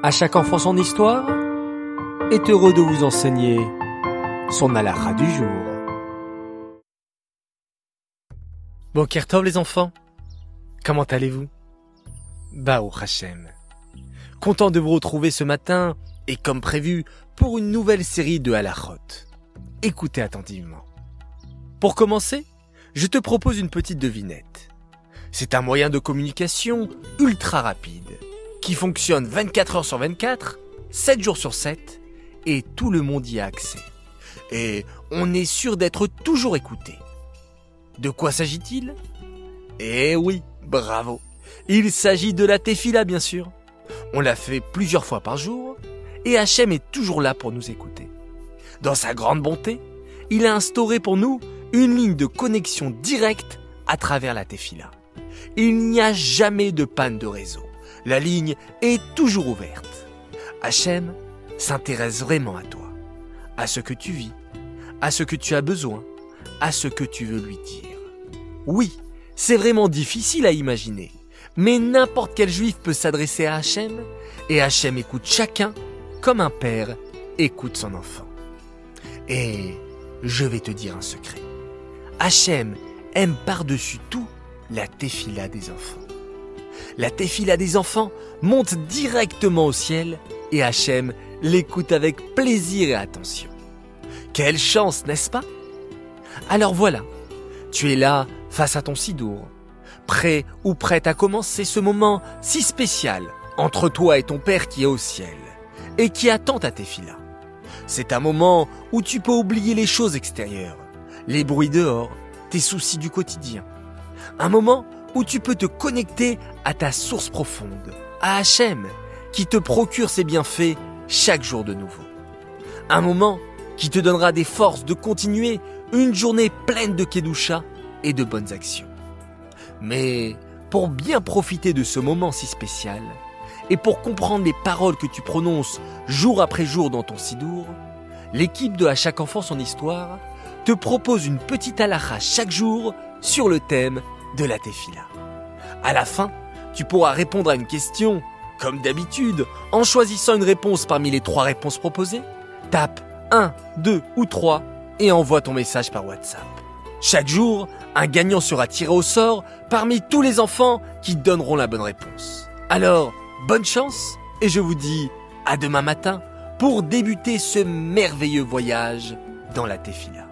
À chaque enfant son histoire est heureux de vous enseigner son alara du jour. Bon Kertov les enfants, comment allez-vous? Bao Hachem. Content de vous retrouver ce matin et comme prévu pour une nouvelle série de halachot. Écoutez attentivement. Pour commencer, je te propose une petite devinette. C'est un moyen de communication ultra rapide qui fonctionne 24 heures sur 24, 7 jours sur 7, et tout le monde y a accès. Et on est sûr d'être toujours écouté. De quoi s'agit-il? Eh oui, bravo. Il s'agit de la tefila, bien sûr. On l'a fait plusieurs fois par jour, et Hachem est toujours là pour nous écouter. Dans sa grande bonté, il a instauré pour nous une ligne de connexion directe à travers la tefila. Il n'y a jamais de panne de réseau. La ligne est toujours ouverte. Hachem s'intéresse vraiment à toi, à ce que tu vis, à ce que tu as besoin, à ce que tu veux lui dire. Oui, c'est vraiment difficile à imaginer, mais n'importe quel juif peut s'adresser à Hachem, et Hachem écoute chacun comme un père écoute son enfant. Et je vais te dire un secret. Hachem aime par-dessus tout la tefila des enfants la tefila des enfants monte directement au ciel et Hachem l'écoute avec plaisir et attention. Quelle chance, n'est-ce pas? Alors voilà, tu es là face à ton sidour, prêt ou prête à commencer ce moment si spécial entre toi et ton Père qui est au ciel et qui attend ta tefila. C'est un moment où tu peux oublier les choses extérieures, les bruits dehors, tes soucis du quotidien. Un moment où tu peux te connecter à ta source profonde, à Hachem, qui te procure ses bienfaits chaque jour de nouveau. Un moment qui te donnera des forces de continuer une journée pleine de Kedusha et de bonnes actions. Mais pour bien profiter de ce moment si spécial, et pour comprendre les paroles que tu prononces jour après jour dans ton sidour, l'équipe de À chaque enfant son histoire te propose une petite halakha chaque jour sur le thème de la tefila. À la fin, tu pourras répondre à une question, comme d'habitude, en choisissant une réponse parmi les trois réponses proposées. Tape 1, 2 ou 3 et envoie ton message par WhatsApp. Chaque jour, un gagnant sera tiré au sort parmi tous les enfants qui donneront la bonne réponse. Alors, bonne chance et je vous dis à demain matin pour débuter ce merveilleux voyage dans la Tefila.